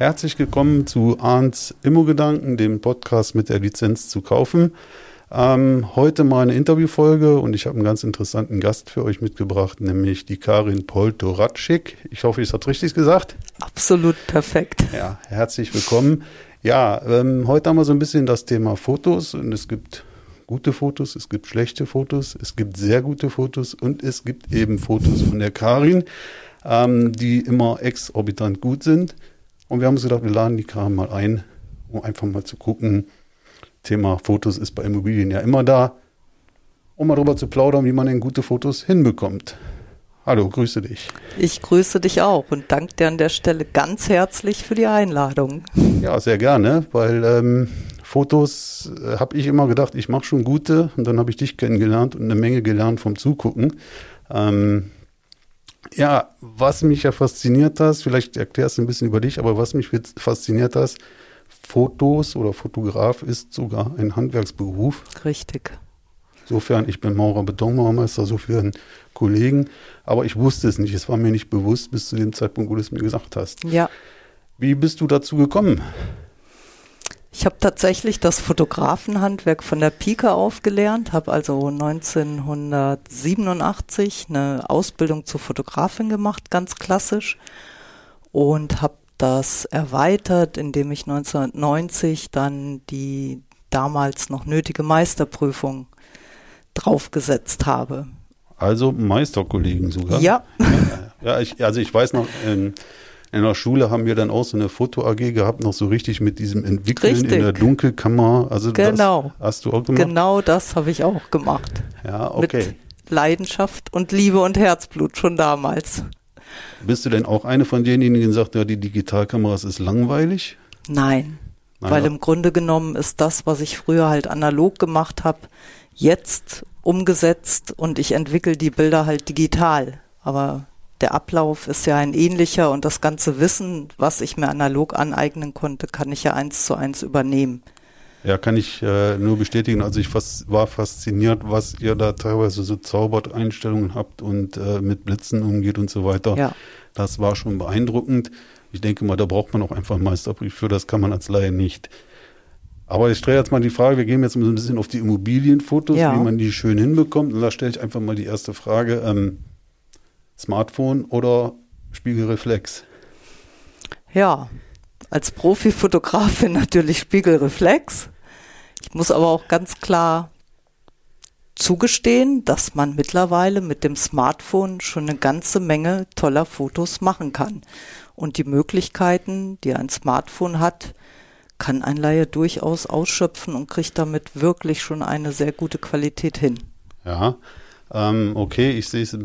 Herzlich willkommen zu Arndts Immogedanken, dem Podcast mit der Lizenz zu kaufen. Ähm, heute mal eine Interviewfolge und ich habe einen ganz interessanten Gast für euch mitgebracht, nämlich die Karin Poltoratschik. Ich hoffe, ich habe richtig gesagt. Absolut perfekt. Ja, herzlich willkommen. Ja, ähm, heute haben wir so ein bisschen das Thema Fotos und es gibt gute Fotos, es gibt schlechte Fotos, es gibt sehr gute Fotos und es gibt eben Fotos von der Karin, ähm, die immer exorbitant gut sind. Und wir haben uns gedacht, wir laden die Kram mal ein, um einfach mal zu gucken. Thema Fotos ist bei Immobilien ja immer da, um mal darüber zu plaudern, wie man denn gute Fotos hinbekommt. Hallo, grüße dich. Ich grüße dich auch und danke dir an der Stelle ganz herzlich für die Einladung. Ja, sehr gerne, weil ähm, Fotos äh, habe ich immer gedacht, ich mache schon gute und dann habe ich dich kennengelernt und eine Menge gelernt vom Zugucken. Ähm, ja, was mich ja fasziniert hat, vielleicht erklärst du ein bisschen über dich, aber was mich fasziniert hat, Fotos oder Fotograf ist sogar ein Handwerksberuf. Richtig. Insofern, ich bin Maurer Betonmaurermeister, so für einen Kollegen, aber ich wusste es nicht. Es war mir nicht bewusst bis zu dem Zeitpunkt, wo du es mir gesagt hast. Ja. Wie bist du dazu gekommen? Ich habe tatsächlich das Fotografenhandwerk von der Pike aufgelernt, habe also 1987 eine Ausbildung zur Fotografin gemacht, ganz klassisch, und habe das erweitert, indem ich 1990 dann die damals noch nötige Meisterprüfung draufgesetzt habe. Also Meisterkollegen sogar? Ja. Ja, ich, also ich weiß noch, in, in der Schule haben wir dann auch so eine Foto-AG gehabt, noch so richtig mit diesem Entwickeln Richtig. in der Dunkelkammer. Also Genau. das hast du auch gemacht? Genau das habe ich auch gemacht. Ja, okay. Mit Leidenschaft und Liebe und Herzblut schon damals. Bist du denn auch eine von denjenigen, die sagt, ja, die Digitalkameras ist langweilig? Nein. Nein, Weil ja. im Grunde genommen ist das, was ich früher halt analog gemacht habe, jetzt umgesetzt und ich entwickle die Bilder halt digital. Aber der Ablauf ist ja ein ähnlicher und das ganze Wissen, was ich mir analog aneignen konnte, kann ich ja eins zu eins übernehmen. Ja, kann ich äh, nur bestätigen. Also ich fas war fasziniert, was ihr da teilweise so zaubert Einstellungen habt und äh, mit Blitzen umgeht und so weiter. Ja. Das war schon beeindruckend. Ich denke mal, da braucht man auch einfach einen Meisterbrief für. Das kann man als Laie nicht. Aber ich stelle jetzt mal die Frage, wir gehen jetzt mal so ein bisschen auf die Immobilienfotos, Ja. wie man die schön hinbekommt. Und da stelle ich einfach mal die erste Frage. Ähm, Smartphone oder Spiegelreflex? Ja, als Profifotografin natürlich Spiegelreflex. Ich muss aber auch ganz klar zugestehen, dass man mittlerweile mit dem Smartphone schon eine ganze Menge toller Fotos machen kann. Und die Möglichkeiten, die ein Smartphone hat, kann ein Laie durchaus ausschöpfen und kriegt damit wirklich schon eine sehr gute Qualität hin. Ja, ähm, okay, ich sehe es,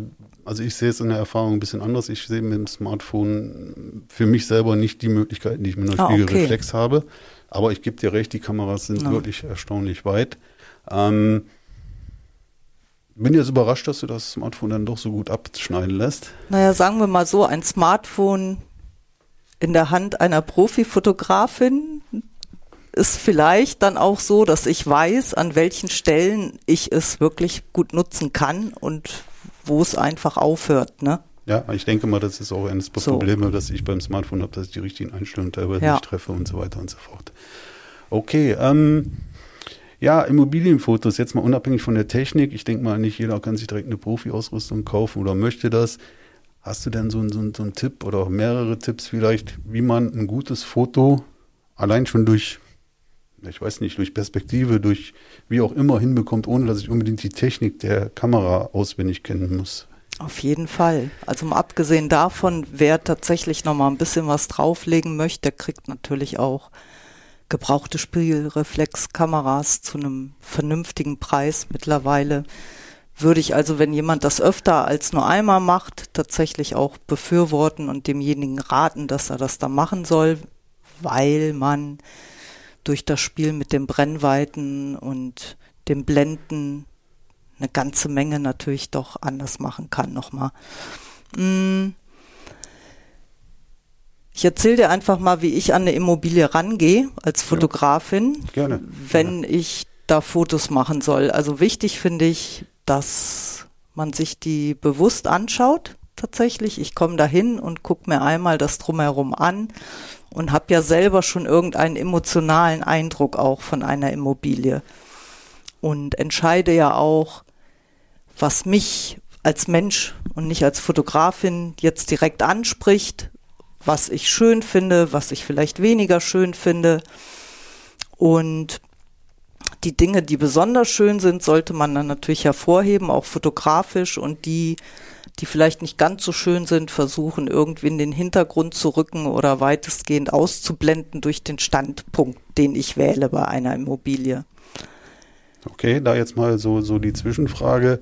also ich sehe es in der Erfahrung ein bisschen anders. Ich sehe mit dem Smartphone für mich selber nicht die Möglichkeiten, die ich mit einer Ah, okay. Spiegelreflex habe. Aber ich gebe dir recht, die Kameras sind Ja. wirklich erstaunlich weit. Ähm, bin jetzt überrascht, dass du das Smartphone dann doch so gut abschneiden lässt. Naja, sagen wir mal so, ein Smartphone in der Hand einer Profifotografin ist vielleicht dann auch so, dass ich weiß, an welchen Stellen ich es wirklich gut nutzen kann und wo es einfach aufhört, ne? Ja, ich denke mal, das ist auch eines der So. Probleme, dass ich beim Smartphone habe, dass ich die richtigen Einstellungen teilweise Ja. nicht treffe und so weiter und so fort. Okay, ähm, ja, Immobilienfotos, jetzt mal unabhängig von der Technik. Ich denke mal, nicht jeder kann sich direkt eine Profi-Ausrüstung kaufen oder möchte das. Hast du denn so, so, so einen Tipp oder mehrere Tipps vielleicht, wie man ein gutes Foto allein schon durch, ich weiß nicht, durch Perspektive, durch wie auch immer hinbekommt, ohne dass ich unbedingt die Technik der Kamera auswendig kennen muss? Auf jeden Fall. Also mal abgesehen davon, wer tatsächlich noch mal ein bisschen was drauflegen möchte, der kriegt natürlich auch gebrauchte Spiegelreflexkameras zu einem vernünftigen Preis mittlerweile. Würde ich also, wenn jemand das öfter als nur einmal macht, tatsächlich auch befürworten und demjenigen raten, dass er das da machen soll, weil man durch das Spiel mit den Brennweiten und dem Blenden eine ganze Menge natürlich doch anders machen kann nochmal. Mm. Ich erzähle dir einfach mal, wie ich an eine Immobilie rangehe als Fotografin, ja, gerne. wenn gerne. ich da Fotos machen soll. Also wichtig finde ich, dass man sich die bewusst anschaut. Tatsächlich, ich komme dahin und gucke mir einmal das drumherum an und habe ja selber schon irgendeinen emotionalen Eindruck auch von einer Immobilie und entscheide ja auch, was mich als Mensch und nicht als Fotografin jetzt direkt anspricht, was ich schön finde, was ich vielleicht weniger schön finde. Und die Dinge, die besonders schön sind, sollte man dann natürlich hervorheben, auch fotografisch und die, die vielleicht nicht ganz so schön sind, versuchen irgendwie in den Hintergrund zu rücken oder weitestgehend auszublenden durch den Standpunkt, den ich wähle bei einer Immobilie. Okay, da jetzt mal so, so die Zwischenfrage.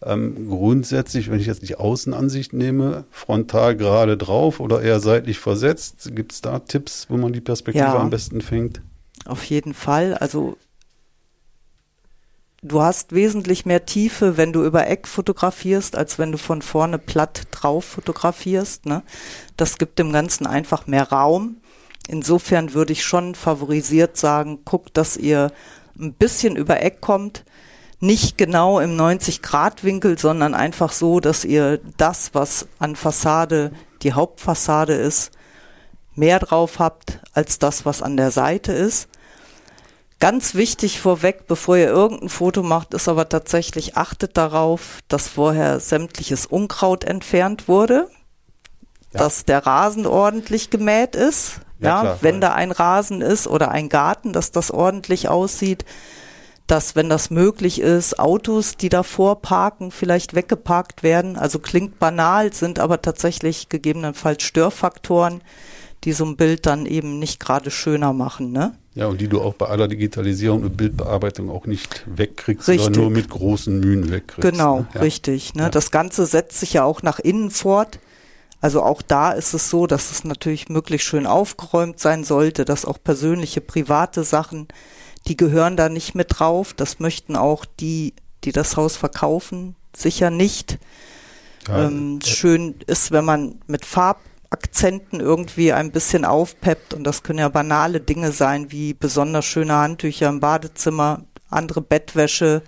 Ähm, grundsätzlich, wenn ich jetzt die Außenansicht nehme, frontal gerade drauf oder eher seitlich versetzt, gibt es da Tipps, wo man die Perspektive ja, am besten fängt? Auf jeden Fall. Also du hast wesentlich mehr Tiefe, wenn du über Eck fotografierst, als wenn du von vorne platt drauf fotografierst. Ne? Das gibt dem Ganzen einfach mehr Raum. Insofern würde ich schon favorisiert sagen, guckt, dass ihr ein bisschen über Eck kommt, nicht genau im 90-Grad-Winkel, sondern einfach so, dass ihr das, was an Fassade die Hauptfassade ist, mehr drauf habt als das, was an der Seite ist. Ganz wichtig vorweg, bevor ihr irgendein Foto macht, ist aber tatsächlich, achtet darauf, dass vorher sämtliches Unkraut entfernt wurde, ja. dass der Rasen ordentlich gemäht ist. Ja, ja klar, wenn da ein Rasen ist oder ein Garten, dass das ordentlich aussieht dass, wenn das möglich ist, Autos, die davor parken, vielleicht weggeparkt werden. Also klingt banal, sind aber tatsächlich gegebenenfalls Störfaktoren, die so ein Bild dann eben nicht gerade schöner machen. Ne? Ja, und die du auch bei aller Digitalisierung und Bildbearbeitung auch nicht wegkriegst, richtig. sondern nur mit großen Mühen wegkriegst. Genau, ne? ja. richtig. Ne? Ja. Das Ganze setzt sich ja auch nach innen fort. Also auch da ist es so, dass es natürlich möglichst schön aufgeräumt sein sollte, dass auch persönliche, private Sachen die gehören da nicht mit drauf. Das möchten auch die, die das Haus verkaufen, sicher nicht. Ja, ähm, äh, schön ist, wenn man mit Farbakzenten irgendwie ein bisschen aufpeppt und das können ja banale Dinge sein, wie besonders schöne Handtücher im Badezimmer, andere Bettwäsche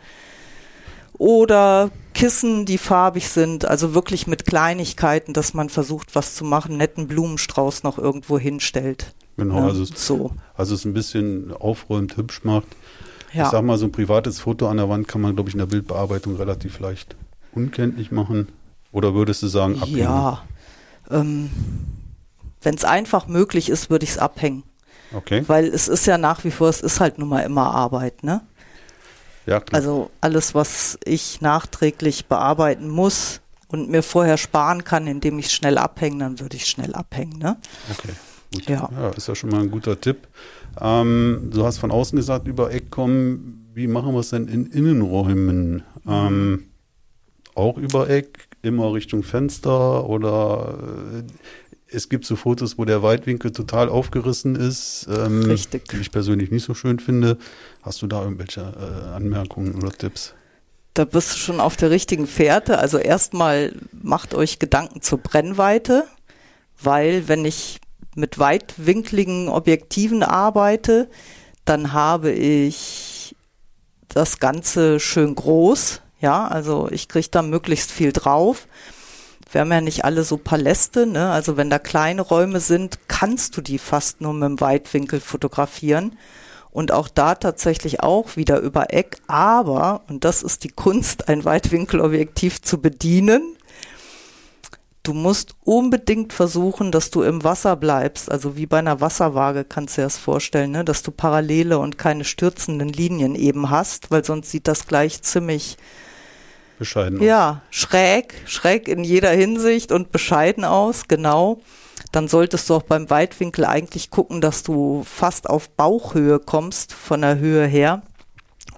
oder Kissen, die farbig sind, also wirklich mit Kleinigkeiten, dass man versucht, was zu machen, netten Blumenstrauß noch irgendwo hinstellt. Genau, ja, also, es, so. also es ein bisschen aufräumt, hübsch macht. Ja. Ich sag mal, so ein privates Foto an der Wand kann man, glaube ich, in der Bildbearbeitung relativ leicht unkenntlich machen. Oder würdest du sagen, abhängen? Ja, ähm, wenn es einfach möglich ist, würde ich es abhängen. Okay. Weil es ist ja nach wie vor, es ist halt nun mal immer Arbeit, ne? Ja, klar. Also alles, was ich nachträglich bearbeiten muss und mir vorher sparen kann, indem ich schnell abhänge, dann würde ich schnell abhängen, ne? Okay. Gut. Ja. ja, ist ja schon mal ein guter Tipp. Ähm, du hast von außen gesagt, über Eck kommen. Wie machen wir es denn in Innenräumen? Ähm, auch über Eck, immer Richtung Fenster oder äh, es gibt so Fotos, wo der Weitwinkel total aufgerissen ist, ähm, Richtig. die ich persönlich nicht so schön finde. Hast du da irgendwelche äh, Anmerkungen oder Tipps? Da bist du schon auf der richtigen Fährte. Also erstmal macht euch Gedanken zur Brennweite, weil wenn ich mit weitwinkligen Objektiven arbeite, dann habe ich das Ganze schön groß. Ja, also ich kriege da möglichst viel drauf. Wir haben ja nicht alle so Paläste, ne? Also wenn da kleine Räume sind, kannst du die fast nur mit dem Weitwinkel fotografieren. Und auch da tatsächlich auch wieder über Eck. Aber, und das ist die Kunst, ein Weitwinkelobjektiv zu bedienen, du musst unbedingt versuchen, dass du im Wasser bleibst. Also wie bei einer Wasserwaage kannst du dir das vorstellen, ne? dass du parallele und keine stürzenden Linien eben hast, weil sonst sieht das gleich ziemlich bescheiden ja, aus. schräg, schräg in jeder Hinsicht und bescheiden aus, genau. Dann solltest du auch beim Weitwinkel eigentlich gucken, dass du fast auf Bauchhöhe kommst von der Höhe her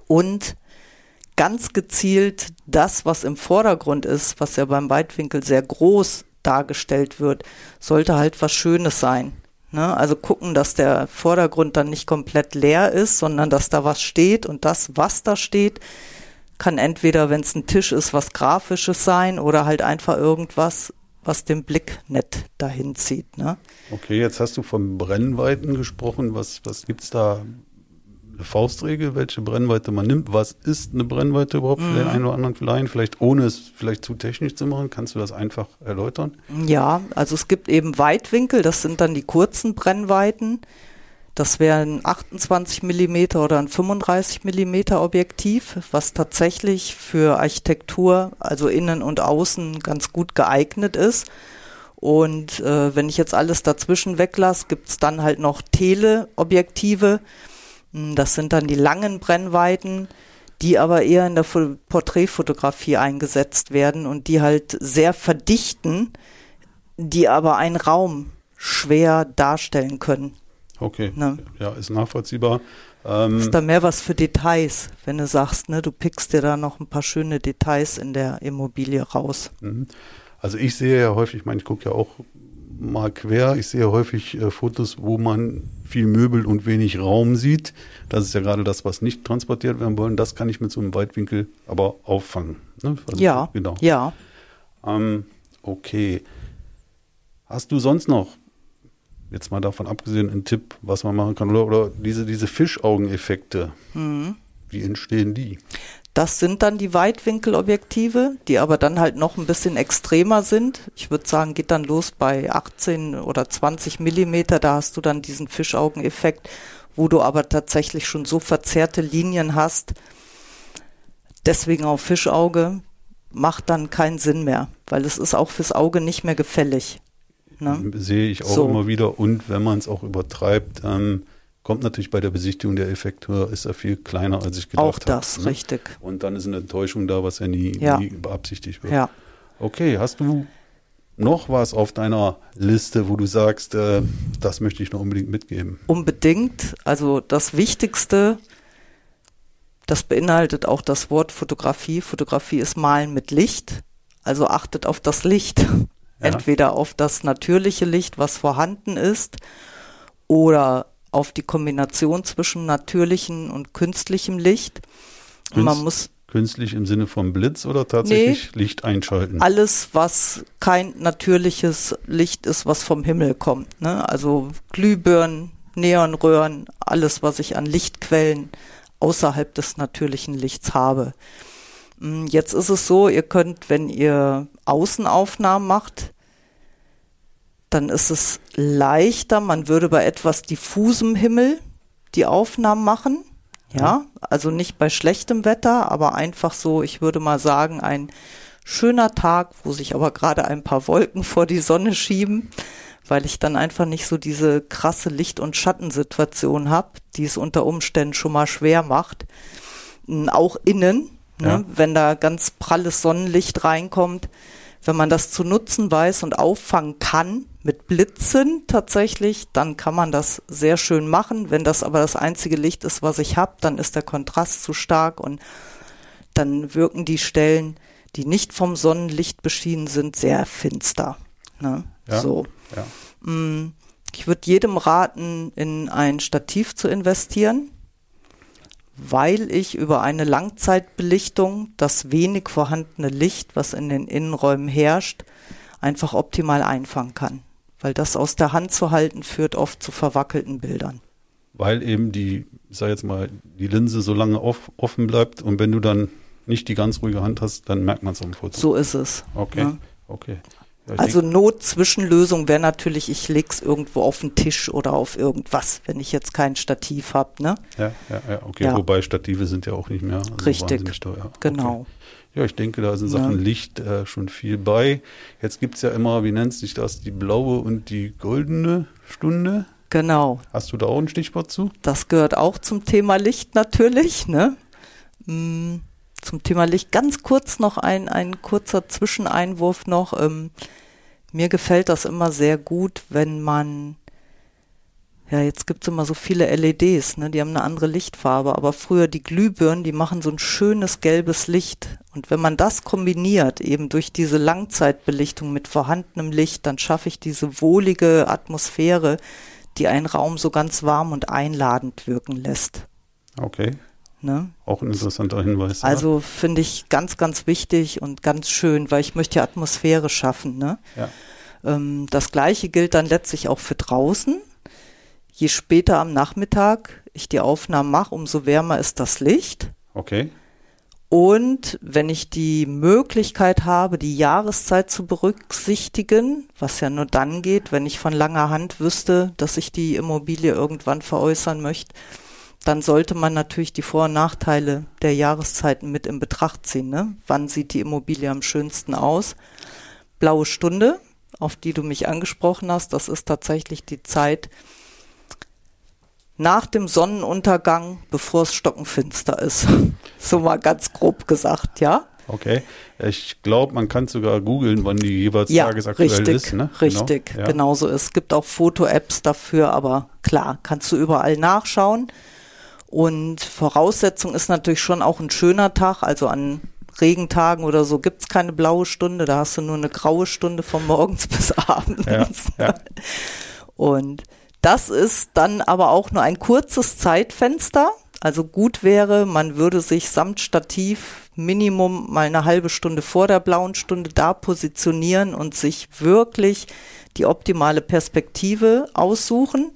und ganz gezielt das, was im Vordergrund ist, was ja beim Weitwinkel sehr groß dargestellt wird, sollte halt was Schönes sein. Ne? Also gucken, dass der Vordergrund dann nicht komplett leer ist, sondern dass da was steht und das, was da steht, kann entweder, wenn es ein Tisch ist, was Grafisches sein oder halt einfach irgendwas, was den Blick nett dahin zieht. Ne? Okay, jetzt hast du von Brennweiten gesprochen. Was, was gibt es da? Eine Faustregel, welche Brennweite man nimmt. Was ist eine Brennweite überhaupt für den einen oder anderen vielleicht? Vielleicht ohne es vielleicht zu technisch zu machen, kannst du das einfach erläutern? Ja, also es gibt eben Weitwinkel, das sind dann die kurzen Brennweiten. Das wäre ein 28 mm oder ein 35 mm Objektiv, was tatsächlich für Architektur, also innen und außen, ganz gut geeignet ist. Und äh, wenn ich jetzt alles dazwischen weglasse, gibt's dann halt noch Teleobjektive. Hm, Das sind dann die langen Brennweiten, die aber eher in der Fo- Porträtfotografie eingesetzt werden und die halt sehr verdichten, die aber einen Raum schwer darstellen können. Okay, Ne. ja, ist nachvollziehbar. Ähm, Ist da mehr was für Details, wenn du sagst, ne, du pickst dir da noch ein paar schöne Details in der Immobilie raus. Mhm. Also ich sehe ja häufig, ich meine, ich gucke ja auch mal quer, ich sehe häufig äh, Fotos, wo man viel Möbel und wenig Raum sieht. Das ist ja gerade das, was nicht transportiert werden wollen. Das kann ich mit so einem Weitwinkel aber auffangen. Ne? Also, ja, Genau. ja. Ähm, okay. Hast du sonst noch, jetzt mal davon abgesehen, einen Tipp, was man machen kann? Oder, oder diese, diese Fischaugeneffekte, Mhm. wie entstehen die? Das sind dann die Weitwinkelobjektive, die aber dann halt noch ein bisschen extremer sind. Ich würde sagen, geht dann los bei 18 oder 20 Millimeter. Da hast du dann diesen Fischaugeneffekt, wo du aber tatsächlich schon so verzerrte Linien hast. Deswegen auch Fischauge macht dann keinen Sinn mehr, weil es ist auch fürs Auge nicht mehr gefällig. Ne? Sehe ich auch So. immer wieder. Und wenn man es auch übertreibt, ähm, kommt natürlich bei der Besichtigung der Effekt höher, ist er viel kleiner, als ich gedacht Auch habe. das, ne? richtig. Und dann ist eine Enttäuschung da, was ja nie, Ja. nie beabsichtigt wird. Ja. Okay, hast du noch was auf deiner Liste, wo du sagst, äh, das möchte ich noch unbedingt mitgeben? Unbedingt. Also das Wichtigste, das beinhaltet auch das Wort Fotografie. Fotografie ist Malen mit Licht. Also achtet auf das Licht. Ja. Entweder auf das natürliche Licht, was vorhanden ist, oder auf die Kombination zwischen natürlichem und künstlichem Licht. Und man Künst- muss Künstlich im Sinne von Blitz oder tatsächlich Licht einschalten? alles, was kein natürliches Licht ist, was vom Himmel kommt. Ne? Also Glühbirnen, Neonröhren, alles, was ich an Lichtquellen außerhalb des natürlichen Lichts habe. Mm, Jetzt ist es so, ihr könnt, wenn ihr Außenaufnahmen macht, dann ist es leichter, man würde bei etwas diffusem Himmel die Aufnahmen machen. Ja, also nicht bei schlechtem Wetter, aber einfach so, ich würde mal sagen, ein schöner Tag, wo sich aber gerade ein paar Wolken vor die Sonne schieben, weil ich dann einfach nicht so diese krasse Licht- und Schattensituation habe, die es unter Umständen schon mal schwer macht. Auch innen, ne, Ja. wenn da ganz pralles Sonnenlicht reinkommt, wenn man das zu nutzen weiß und auffangen kann mit Blitzen tatsächlich, dann kann man das sehr schön machen. Wenn das aber das einzige Licht ist, was ich habe, dann ist der Kontrast zu stark und dann wirken die Stellen, die nicht vom Sonnenlicht beschienen sind, sehr finster. Ne? Ja. So. Ja. Mm, Ich würde jedem raten, in ein Stativ zu investieren, weil ich über eine Langzeitbelichtung das wenig vorhandene Licht, was in den Innenräumen herrscht, einfach optimal einfangen kann. Weil das aus der Hand zu halten führt oft zu verwackelten Bildern. Weil eben die, ich sag jetzt mal, die Linse so lange off, offen bleibt und wenn du dann nicht die ganz ruhige Hand hast, dann merkt man es am Foto. So ist es. Okay, ne? okay. Ich Also Not-Zwischenlösung wäre natürlich, ich leg's irgendwo auf den Tisch oder auf irgendwas, wenn ich jetzt kein Stativ habe, ne? ja, ja, ja, okay. Ja. Wobei Stative sind ja auch nicht mehr so Richtig. wahnsinnig teuer. Genau. Okay. Ja, ich denke, da ist in Ja. Sachen Licht äh, schon viel bei. Jetzt gibt's ja immer, wie nennt sich das, die blaue und die goldene Stunde. Genau. Hast du da auch ein Stichwort zu? Das gehört auch zum Thema Licht natürlich, ne? Mm, Zum Thema Licht ganz kurz noch ein, ein kurzer Zwischeneinwurf noch. Ähm, mir gefällt das immer sehr gut, wenn man, ja, jetzt gibt's immer so viele LEDs, ne? Die haben eine andere Lichtfarbe, aber früher die Glühbirnen, die machen so ein schönes gelbes Licht. Und wenn man das kombiniert, eben durch diese Langzeitbelichtung mit vorhandenem Licht, dann schaffe ich diese wohlige Atmosphäre, die einen Raum so ganz warm und einladend wirken lässt. Okay. Ne? Auch ein interessanter Hinweis. Also finde ich ganz, ganz wichtig und ganz schön, weil ich möchte ja Atmosphäre schaffen. Ne? Ja. Ähm, das gleiche gilt dann letztlich auch für draußen. Je später am Nachmittag ich die Aufnahmen mache, umso wärmer ist das Licht. Okay. Und wenn ich die Möglichkeit habe, die Jahreszeit zu berücksichtigen, was ja nur dann geht, wenn ich von langer Hand wüsste, dass ich die Immobilie irgendwann veräußern möchte, dann sollte man natürlich die Vor- und Nachteile der Jahreszeiten mit in Betracht ziehen. Ne? Wann sieht die Immobilie am schönsten aus? Blaue Stunde, auf die du mich angesprochen hast, das ist tatsächlich die Zeit nach dem Sonnenuntergang, bevor es stockenfinster ist. so mal ganz grob gesagt, ja? Okay. Ich glaube, man kann sogar googeln, wann die jeweils ja, tagesaktuell richtig, ist. Ne? Richtig, genau, ja. genauso ist. Es gibt auch Foto-Apps dafür, aber klar, kannst du überall nachschauen. Und Voraussetzung ist natürlich schon auch ein schöner Tag, also an Regentagen oder so gibt es keine blaue Stunde, da hast du nur eine graue Stunde von morgens bis abends. Ja, ja. Und das ist dann aber auch nur ein kurzes Zeitfenster. Also gut wäre, man würde sich samt Stativ Minimum mal eine halbe Stunde vor der blauen Stunde da positionieren und sich wirklich die optimale Perspektive aussuchen.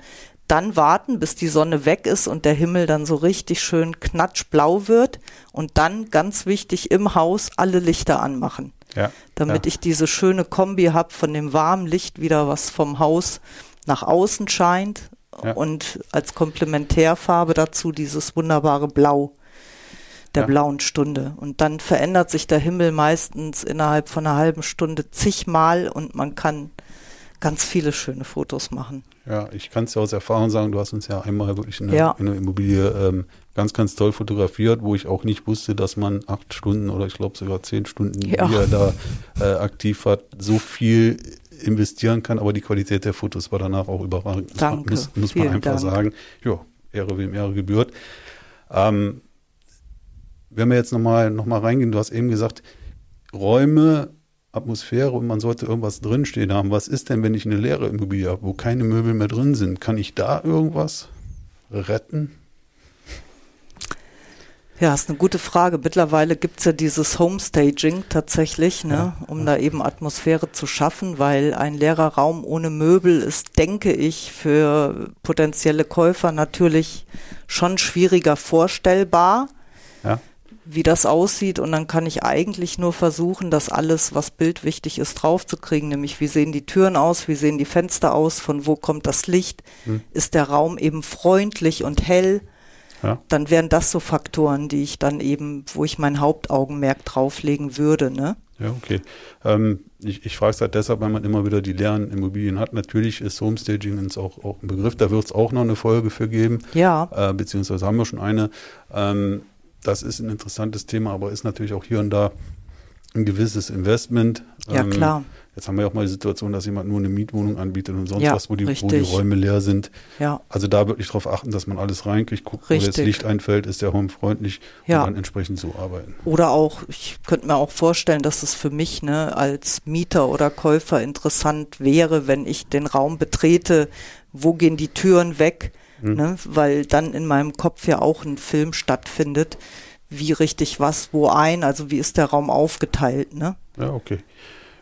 Dann warten, bis die Sonne weg ist und der Himmel dann so richtig schön knatschblau wird. Und dann, ganz wichtig, im Haus alle Lichter anmachen. Ja, damit ja. ich diese schöne Kombi habe von dem warmen Licht wieder, was vom Haus nach außen scheint Ja. und als Komplementärfarbe dazu dieses wunderbare Blau der blauen Stunde. Und dann verändert sich der Himmel meistens innerhalb von einer halben Stunde zigmal und man kann ganz viele schöne Fotos machen. Ja, ich kann es ja aus Erfahrung sagen, du hast uns ja einmal wirklich in der, Ja. Immobilie ähm, ganz, ganz toll fotografiert, wo ich auch nicht wusste, dass man acht Stunden oder ich glaube sogar zehn Stunden, Ja. die er da äh, aktiv hat, so viel investieren kann, aber die Qualität der Fotos war danach auch überragend. Danke. Muss, muss man einfach Dank. sagen. Ja, Ehre wem Ehre gebührt. Ähm, wenn wir jetzt nochmal noch mal reingehen, du hast eben gesagt, Räume, Atmosphäre und man sollte irgendwas drinstehen haben. Was ist denn, wenn ich eine leere Immobilie habe, wo keine Möbel mehr drin sind? Kann ich da irgendwas retten? Ja, ist eine gute Frage. Mittlerweile gibt's ja dieses Homestaging tatsächlich, ne, Ja, um da eben Atmosphäre zu schaffen, weil ein leerer Raum ohne Möbel ist, denke ich, für potenzielle Käufer natürlich schon schwieriger vorstellbar, Ja, wie das aussieht. Und dann kann ich eigentlich nur versuchen, das alles, was bildwichtig ist, draufzukriegen. Nämlich, wie sehen die Türen aus, wie sehen die Fenster aus, von wo kommt das Licht, Hm. ist der Raum eben freundlich und hell ja, dann wären das so Faktoren, die ich dann eben, wo ich mein Hauptaugenmerk drauflegen würde, ne? ja, okay. Ähm, ich ich frage es halt deshalb, weil man immer wieder die leeren Immobilien hat. Natürlich ist Homestaging uns auch, auch ein Begriff, da wird es auch noch eine Folge für geben. Ja, äh, beziehungsweise haben wir schon eine. Ähm, das ist ein interessantes Thema, aber ist natürlich auch hier und da ein gewisses Investment. ja Ähm, klar. Jetzt haben wir auch mal die Situation, dass jemand nur eine Mietwohnung anbietet und sonst Ja, was, wo die, wo die richtig. Räume leer sind. Ja, Also da wirklich darauf achten, dass man alles reinkriegt, guckt, wo das Richtig. Licht einfällt, ist der Home freundlich Ja. und dann entsprechend so arbeiten. oder auch, ich könnte mir auch vorstellen, dass es für mich, ne, als Mieter oder Käufer interessant wäre, wenn ich den Raum betrete, wo gehen die Türen weg, Hm. ne, weil dann in meinem Kopf ja auch ein Film stattfindet. Wie richtig was wo ein, also wie ist der Raum aufgeteilt, ne? Ja, okay.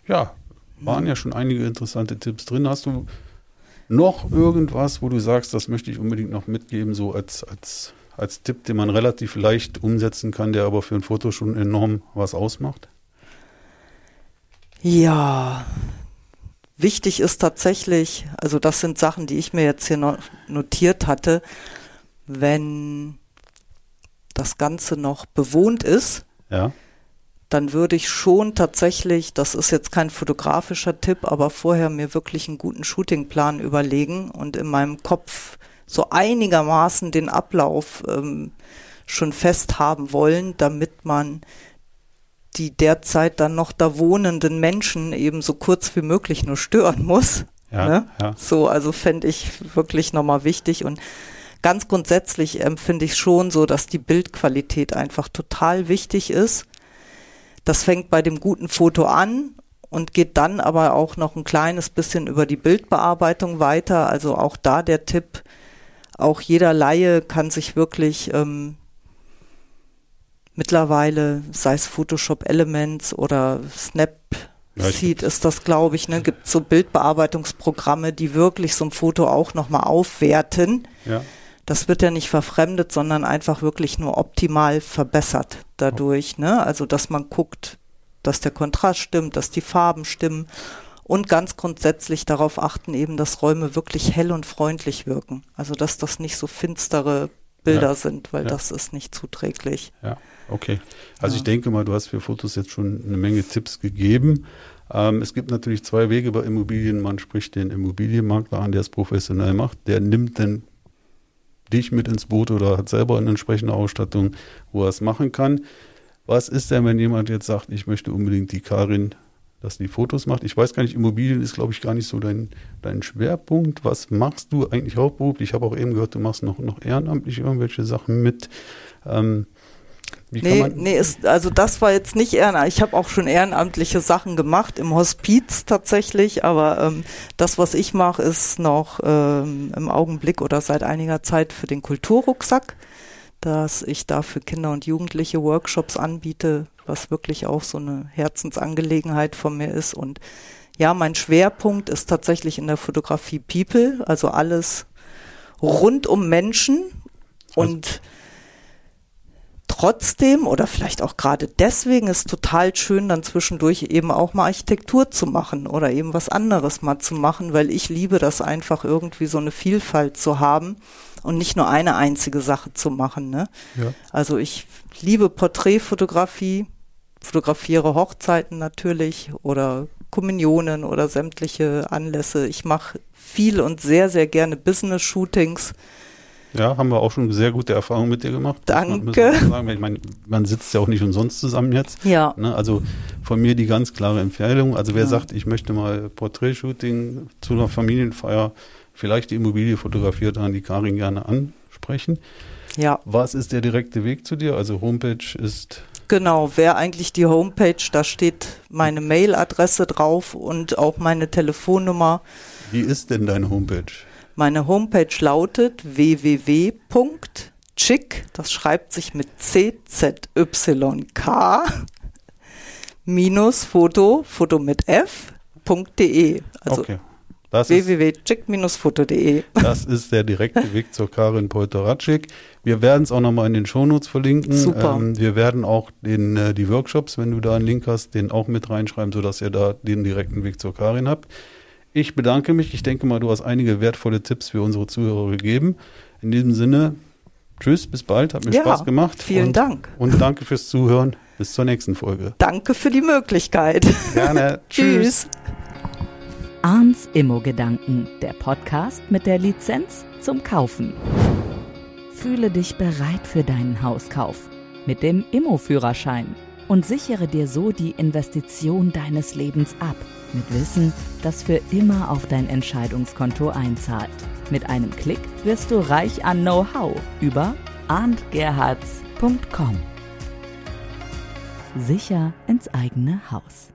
Ja, waren ja schon einige interessante Tipps drin. Hast du noch irgendwas, wo du sagst, das möchte ich unbedingt noch mitgeben, so als, als, als Tipp, den man relativ leicht umsetzen kann, der aber für ein Foto schon enorm was ausmacht? Ja, wichtig ist tatsächlich, also das sind Sachen, die ich mir jetzt hier noch notiert hatte, wenn das Ganze noch bewohnt ist, Ja, dann würde ich schon tatsächlich, das ist jetzt kein fotografischer Tipp, aber vorher mir wirklich einen guten Shootingplan überlegen und in meinem Kopf so einigermaßen den Ablauf ähm, schon fest haben wollen, damit man die derzeit dann noch da wohnenden Menschen eben so kurz wie möglich nur stören muss. ja, Ne? ja. So, also fände ich wirklich nochmal wichtig und ganz grundsätzlich empfinde ich schon so, dass die Bildqualität einfach total wichtig ist. Das fängt bei dem guten Foto an und geht dann aber auch noch ein kleines bisschen über die Bildbearbeitung weiter. Also auch da der Tipp, auch jeder Laie kann sich wirklich ähm, mittlerweile, sei es Photoshop Elements oder Snapseed ja, ist das, glaube ich, ne, gibt so Bildbearbeitungsprogramme, die wirklich so ein Foto auch nochmal aufwerten. Ja. Das wird ja nicht verfremdet, sondern einfach wirklich nur optimal verbessert dadurch, ne? Also, dass man guckt, dass der Kontrast stimmt, dass die Farben stimmen und ganz grundsätzlich darauf achten eben, dass Räume wirklich hell und freundlich wirken. Also, dass das nicht so finstere Bilder ja. sind, weil ja. das ist nicht zuträglich. Ja. Okay. Also ja. ich denke mal, du hast für Fotos jetzt schon eine Menge Tipps gegeben. Ähm, es gibt natürlich zwei Wege bei Immobilien. Man spricht den Immobilienmakler an, der es professionell macht. Der nimmt dann dich mit ins Boot oder hat selber eine entsprechende Ausstattung, wo er es machen kann. Was ist denn, wenn jemand jetzt sagt, ich möchte unbedingt die Karin, dass die Fotos macht? Ich weiß gar nicht, Immobilien ist, glaube ich, gar nicht so dein, dein Schwerpunkt. Was machst du eigentlich hauptberuflich? Ich habe auch eben gehört, du machst noch, noch ehrenamtlich irgendwelche Sachen mit. Ähm, wie nee, nee ist, also das war jetzt nicht ehrenamtlich. Ich habe auch schon ehrenamtliche Sachen gemacht, im Hospiz tatsächlich, aber ähm, das, was ich mache, ist noch ähm, im Augenblick oder seit einiger Zeit für den Kulturrucksack, dass ich da für Kinder und Jugendliche Workshops anbiete, was wirklich auch so eine Herzensangelegenheit von mir ist. Und ja, mein Schwerpunkt ist tatsächlich in der Fotografie People, also alles rund um Menschen also und trotzdem oder vielleicht auch gerade deswegen ist total schön, dann zwischendurch eben auch mal Architektur zu machen oder eben was anderes mal zu machen, weil ich liebe das einfach irgendwie so eine Vielfalt zu haben und nicht nur eine einzige Sache zu machen. Ne? Ja. Also ich liebe Porträtfotografie, fotografiere Hochzeiten natürlich oder Kommunionen oder sämtliche Anlässe. Ich mache viel und sehr, sehr gerne Business-Shootings ja, haben wir auch schon sehr gute Erfahrungen mit dir gemacht. Danke. Man, ich meine, man sitzt ja auch nicht umsonst zusammen jetzt. Ja. Ne? Also von mir die ganz klare Empfehlung. Also wer ja. sagt, ich möchte mal Porträtshooting zu einer Familienfeier, vielleicht die Immobilie fotografiert, dann die Karin gerne ansprechen. Ja. Was ist der direkte Weg zu dir? Also Homepage ist Genau, wer eigentlich die Homepage, da steht meine Mailadresse drauf und auch meine Telefonnummer. Wie ist denn deine Homepage? Meine Homepage lautet www.chick, das schreibt sich mit C-Z-Y-K, minus Foto, Foto mit F.de. Also okay. www.chick-foto.de. Das ist der direkte Weg zur Karin Polteratschik. Wir werden es auch nochmal in den Shownotes verlinken. Super. Ähm, wir werden auch den, äh, die Workshops, wenn du da einen Link hast, den auch mit reinschreiben, sodass ihr da den direkten Weg zur Karin habt. Ich bedanke mich. Ich denke mal, du hast einige wertvolle Tipps für unsere Zuhörer gegeben. In diesem Sinne, tschüss, bis bald. Hat mir ja, Spaß gemacht. Vielen und, Dank. Und danke fürs Zuhören. Bis zur nächsten Folge. Danke für die Möglichkeit. Gerne. tschüss. Arns Immo-Gedanken, der Podcast mit der Lizenz zum Kaufen. Fühle dich bereit für deinen Hauskauf mit dem Immo-Führerschein und sichere dir so die Investition deines Lebens ab mit Wissen, das für immer auf dein Entscheidungskonto einzahlt. Mit einem Klick wirst du reich an Know-how über arndgerhards.com. Sicher ins eigene Haus.